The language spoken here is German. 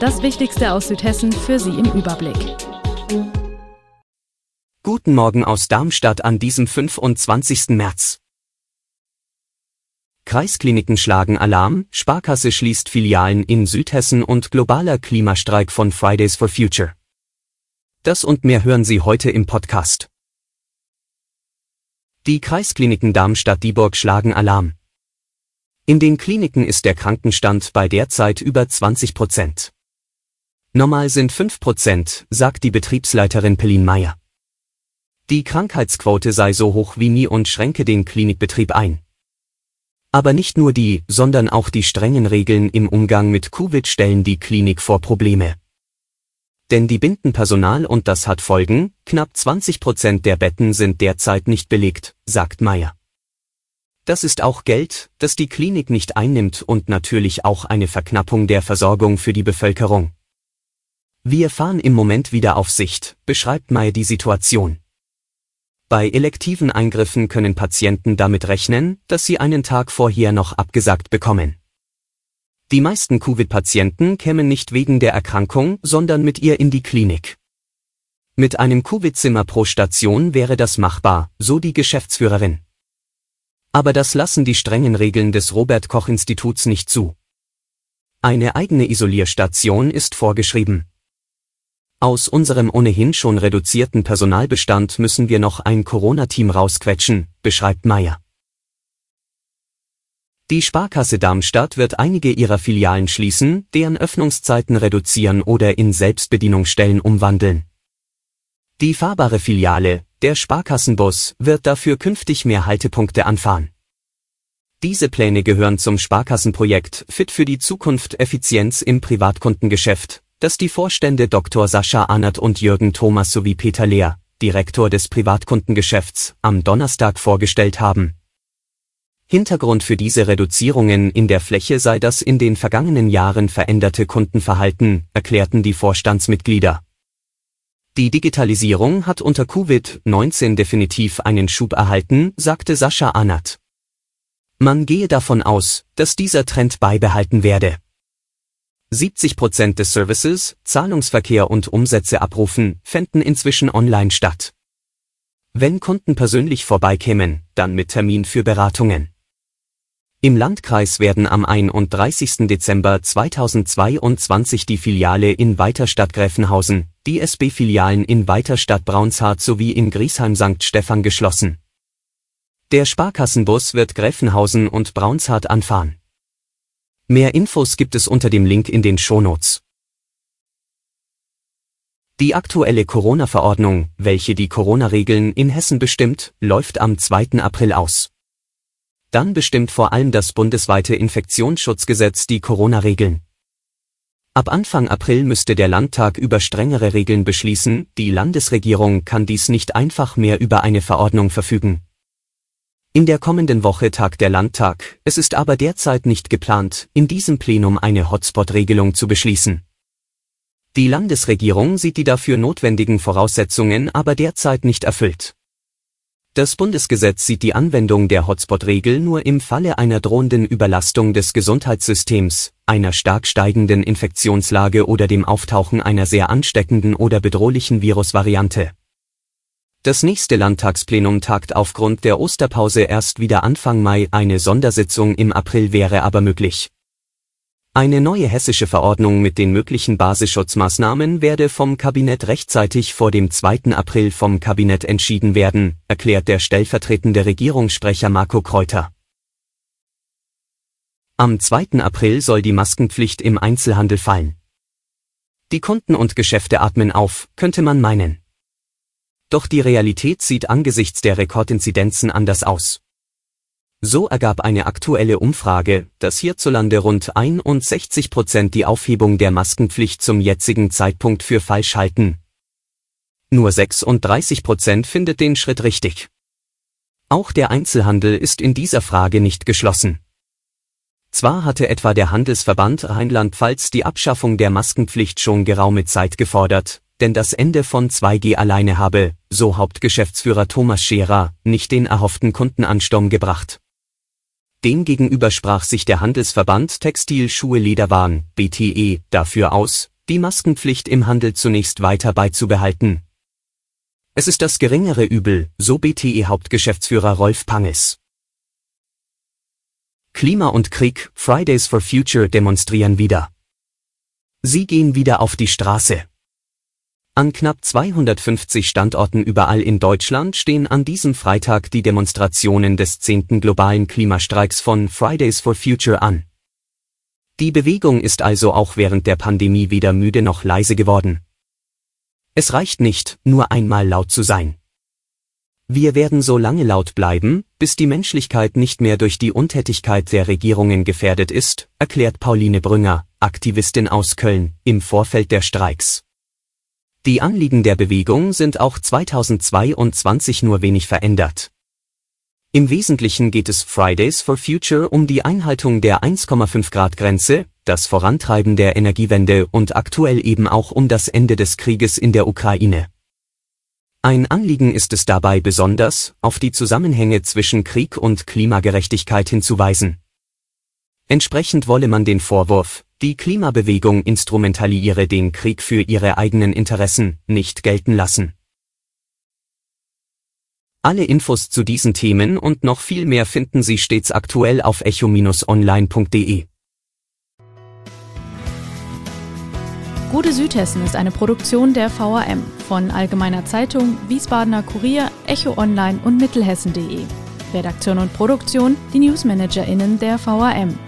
Das Wichtigste aus Südhessen für Sie im Überblick. Guten Morgen aus Darmstadt an diesem 25. März. Kreiskliniken schlagen Alarm, Sparkasse schließt Filialen in Südhessen und globaler Klimastreik von Fridays for Future. Das und mehr hören Sie heute im Podcast. Die Kreiskliniken Darmstadt-Dieburg schlagen Alarm. In den Kliniken ist der Krankenstand bei derzeit über 20 Prozent. Normal sind 5 Prozent, sagt die Betriebsleiterin Pellin Meyer. Die Krankheitsquote sei so hoch wie nie und schränke den Klinikbetrieb ein. Aber nicht nur die, sondern auch die strengen Regeln im Umgang mit Covid stellen die Klinik vor Probleme. Denn die binden Personal und das hat Folgen, knapp 20 Prozent der Betten sind derzeit nicht belegt, sagt Meyer. Das ist auch Geld, das die Klinik nicht einnimmt und natürlich auch eine Verknappung der Versorgung für die Bevölkerung. Wir fahren im Moment wieder auf Sicht, beschreibt May die Situation. Bei elektiven Eingriffen können Patienten damit rechnen, dass sie einen Tag vorher noch abgesagt bekommen. Die meisten Covid-Patienten kämen nicht wegen der Erkrankung, sondern mit ihr in die Klinik. Mit einem Covid-Zimmer pro Station wäre das machbar, so die Geschäftsführerin. Aber das lassen die strengen Regeln des Robert Koch Instituts nicht zu. Eine eigene Isolierstation ist vorgeschrieben. Aus unserem ohnehin schon reduzierten Personalbestand müssen wir noch ein Corona-Team rausquetschen, beschreibt Meyer. Die Sparkasse Darmstadt wird einige ihrer Filialen schließen, deren Öffnungszeiten reduzieren oder in Selbstbedienungsstellen umwandeln. Die fahrbare Filiale, der Sparkassenbus, wird dafür künftig mehr Haltepunkte anfahren. Diese Pläne gehören zum Sparkassenprojekt Fit für die Zukunft Effizienz im Privatkundengeschäft, das die Vorstände Dr. Sascha Arnert und Jürgen Thomas sowie Peter Lehr, Direktor des Privatkundengeschäfts, am Donnerstag vorgestellt haben. Hintergrund für diese Reduzierungen in der Fläche sei das in den vergangenen Jahren veränderte Kundenverhalten, erklärten die Vorstandsmitglieder. Die Digitalisierung hat unter Covid-19 definitiv einen Schub erhalten, sagte Sascha Arnert. Man gehe davon aus, dass dieser Trend beibehalten werde. 70 Prozent des Services, Zahlungsverkehr und Umsätze abrufen, fänden inzwischen online statt. Wenn Kunden persönlich vorbeikämen, dann mit Termin für Beratungen. Im Landkreis werden am 31. Dezember 2022 die Filiale in Weiterstadt Gräfenhausen, die SB-Filialen in Weiterstadt Braunshardt sowie in Griesheim St. Stephan geschlossen. Der Sparkassenbus wird Gräfenhausen und Braunshardt anfahren. Mehr Infos gibt es unter dem Link in den Shownotes. Die aktuelle Corona-Verordnung, welche die Corona-Regeln in Hessen bestimmt, läuft am 2. April aus. Dann bestimmt vor allem das bundesweite Infektionsschutzgesetz die Corona-Regeln. Ab Anfang April müsste der Landtag über strengere Regeln beschließen, die Landesregierung kann dies nicht einfach mehr über eine Verordnung verfügen. In der kommenden Woche tagt der Landtag, es ist aber derzeit nicht geplant, in diesem Plenum eine Hotspot-Regelung zu beschließen. Die Landesregierung sieht die dafür notwendigen Voraussetzungen aber derzeit nicht erfüllt. Das Bundesgesetz sieht die Anwendung der Hotspot-Regel nur im Falle einer drohenden Überlastung des Gesundheitssystems, einer stark steigenden Infektionslage oder dem Auftauchen einer sehr ansteckenden oder bedrohlichen Virusvariante. Das nächste Landtagsplenum tagt aufgrund der Osterpause erst wieder Anfang Mai, eine Sondersitzung im April wäre aber möglich. Eine neue hessische Verordnung mit den möglichen Basisschutzmaßnahmen werde vom Kabinett rechtzeitig vor dem 2. April vom Kabinett entschieden werden, erklärt der stellvertretende Regierungssprecher Marco Kreuter. Am 2. April soll die Maskenpflicht im Einzelhandel fallen. Die Kunden und Geschäfte atmen auf, könnte man meinen. Doch die Realität sieht angesichts der Rekordinzidenzen anders aus. So ergab eine aktuelle Umfrage, dass hierzulande rund 61 Prozent die Aufhebung der Maskenpflicht zum jetzigen Zeitpunkt für falsch halten. Nur 36 Prozent findet den Schritt richtig. Auch der Einzelhandel ist in dieser Frage nicht geschlossen. Zwar hatte etwa der Handelsverband Rheinland-Pfalz die Abschaffung der Maskenpflicht schon geraume Zeit gefordert, denn das Ende von 2G alleine habe, so Hauptgeschäftsführer Thomas Scherer, nicht den erhofften Kundenansturm gebracht. Demgegenüber sprach sich der Handelsverband Textil Schuhe Lederwaren, BTE, dafür aus, die Maskenpflicht im Handel zunächst weiter beizubehalten. Es ist das geringere Übel, so BTE Hauptgeschäftsführer Rolf Panges. Klima und Krieg, Fridays for Future demonstrieren wieder. Sie gehen wieder auf die Straße. An knapp 250 Standorten überall in Deutschland stehen an diesem Freitag die Demonstrationen des 10. globalen Klimastreiks von Fridays for Future an. Die Bewegung ist also auch während der Pandemie weder müde noch leise geworden. Es reicht nicht, nur einmal laut zu sein. Wir werden so lange laut bleiben, bis die Menschlichkeit nicht mehr durch die Untätigkeit der Regierungen gefährdet ist, erklärt Pauline Brünger, Aktivistin aus Köln, im Vorfeld der Streiks. Die Anliegen der Bewegung sind auch 2022 nur wenig verändert. Im Wesentlichen geht es Fridays for Future um die Einhaltung der 1,5 Grad Grenze, das Vorantreiben der Energiewende und aktuell eben auch um das Ende des Krieges in der Ukraine. Ein Anliegen ist es dabei besonders, auf die Zusammenhänge zwischen Krieg und Klimagerechtigkeit hinzuweisen. Entsprechend wolle man den Vorwurf, die Klimabewegung instrumentaliere den Krieg für ihre eigenen Interessen, nicht gelten lassen. Alle Infos zu diesen Themen und noch viel mehr finden Sie stets aktuell auf echo-online.de. Gute Südhessen ist eine Produktion der VAM von Allgemeiner Zeitung, Wiesbadener Kurier, Echo Online und Mittelhessen.de. Redaktion und Produktion die NewsmanagerInnen der VAM.